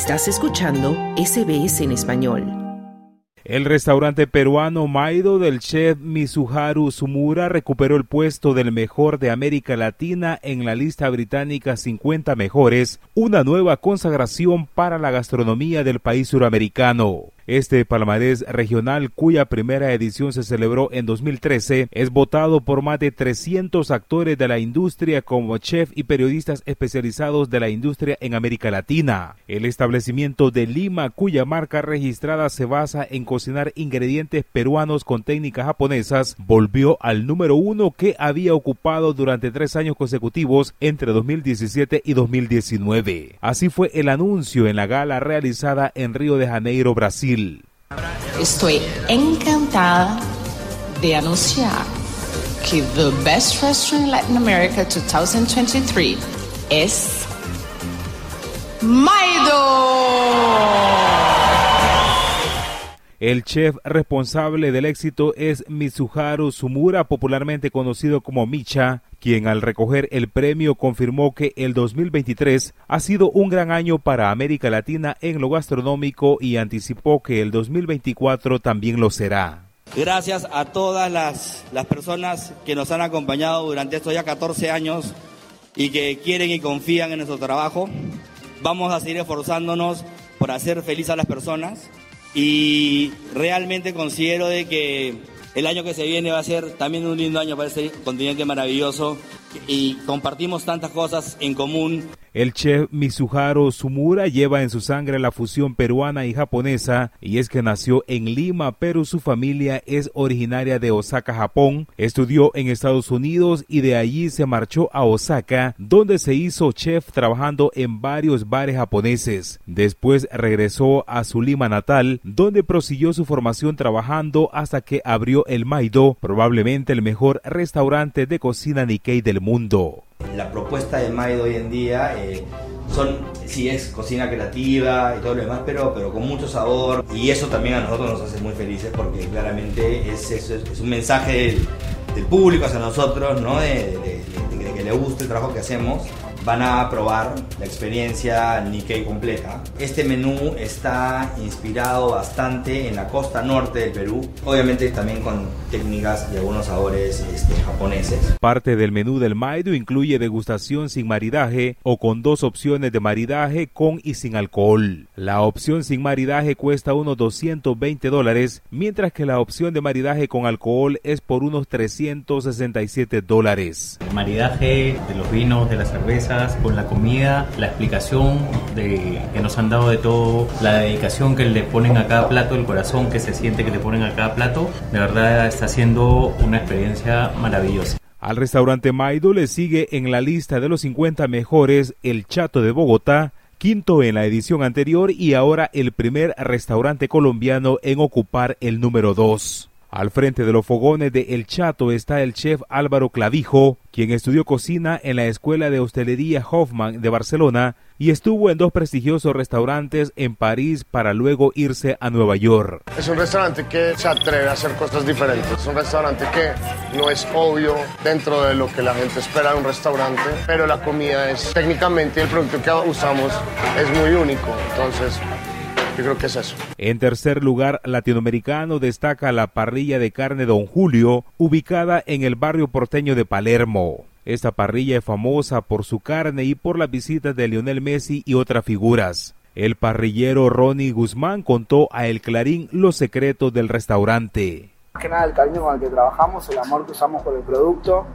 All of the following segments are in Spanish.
Estás escuchando SBS en español. El restaurante peruano Maido del chef Mizuharu Sumura recuperó el puesto del mejor de América Latina en la lista británica 50 mejores, una nueva consagración para la gastronomía del país suramericano. Este palmarés regional, cuya primera edición se celebró en 2013, es votado por más de 300 actores de la industria como chef y periodistas especializados de la industria en América Latina. El establecimiento de Lima, cuya marca registrada se basa en cocinar ingredientes peruanos con técnicas japonesas, volvió al número uno que había ocupado durante tres años consecutivos entre 2017 y 2019. Así fue el anuncio en la gala realizada en Río de Janeiro, Brasil. Estoy encantada de anunciar que The Best Restaurant in Latin America 2023 es Maido. El chef responsable del éxito es Mitsuharu Sumura, popularmente conocido como Micha, quien al recoger el premio confirmó que el 2023 ha sido un gran año para América Latina en lo gastronómico y anticipó que el 2024 también lo será. Gracias a todas las, las personas que nos han acompañado durante estos ya 14 años y que quieren y confían en nuestro trabajo. Vamos a seguir esforzándonos por hacer feliz a las personas y realmente considero de que el año que se viene va a ser también un lindo año para este continente maravilloso. Y compartimos tantas cosas en común el chef Mizuharo Sumura lleva en su sangre la fusión peruana y japonesa y es que nació en Lima, pero su familia es originaria de Osaka, Japón. Estudió en Estados Unidos y de allí se marchó a Osaka, donde se hizo chef trabajando en varios bares japoneses. Después regresó a su Lima natal, donde prosiguió su formación trabajando hasta que abrió el Maido, probablemente el mejor restaurante de cocina Nikkei del mundo. La propuesta de Maido hoy en día eh, son, sí es cocina creativa y todo lo demás, pero, pero con mucho sabor y eso también a nosotros nos hace muy felices porque claramente es, es, un mensaje del, público hacia nosotros, ¿no? de que le guste el trabajo que hacemos van a probar la experiencia Nikkei completa. Este menú está inspirado bastante en la costa norte del Perú, obviamente también con técnicas y algunos sabores este, japoneses. Parte del menú del Maido incluye degustación sin maridaje o con dos opciones de maridaje con y sin alcohol. La opción sin maridaje cuesta unos 220 dólares, mientras que la opción de maridaje con alcohol es por unos 367 dólares. El maridaje de los vinos, de la cerveza, con la comida, la explicación de, que nos han dado de todo, la dedicación que le ponen a cada plato, el corazón que se siente que le ponen a cada plato, de verdad está siendo una experiencia maravillosa. Al restaurante Maido le sigue en la lista de los 50 mejores el Chato de Bogotá, quinto en la edición anterior y ahora el primer restaurante colombiano en ocupar el número 2. Al frente de los fogones de El Chato está el chef Álvaro Clavijo, quien estudió cocina en la Escuela de Hostelería Hoffman de Barcelona y estuvo en dos prestigiosos restaurantes en París para luego irse a Nueva York. Es un restaurante que se atreve a hacer cosas diferentes. Es un restaurante que no es obvio dentro de lo que la gente espera de un restaurante, pero la comida es técnicamente el producto que usamos es muy único. Entonces, yo creo que es eso. En tercer lugar, latinoamericano destaca la parrilla de carne Don Julio, ubicada en el barrio porteño de Palermo. Esta parrilla es famosa por su carne y por las visitas de Lionel Messi y otras figuras. El parrillero Ronnie Guzmán contó a El Clarín los secretos del restaurante. Más que nada el cariño con el que trabajamos, el amor que usamos por el producto,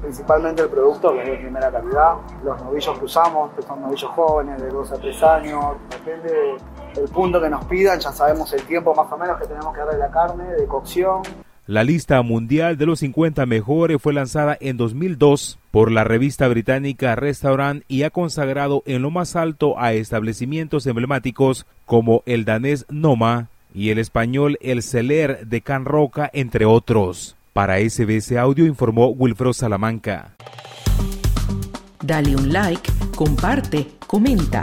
principalmente el producto que es de primera calidad, los novillos que usamos, que son novillos jóvenes de 2 a 3 años, depende el punto que nos pidan, ya sabemos el tiempo más o menos que tenemos que darle la carne de cocción. La lista mundial de los 50 mejores fue lanzada en 2002 por la revista británica Restaurant y ha consagrado en lo más alto a establecimientos emblemáticos como el danés Noma y el español El Celer de Can Roca, entre otros. Para SBS Audio informó Wilfredo Salamanca. Dale un like, comparte, comenta.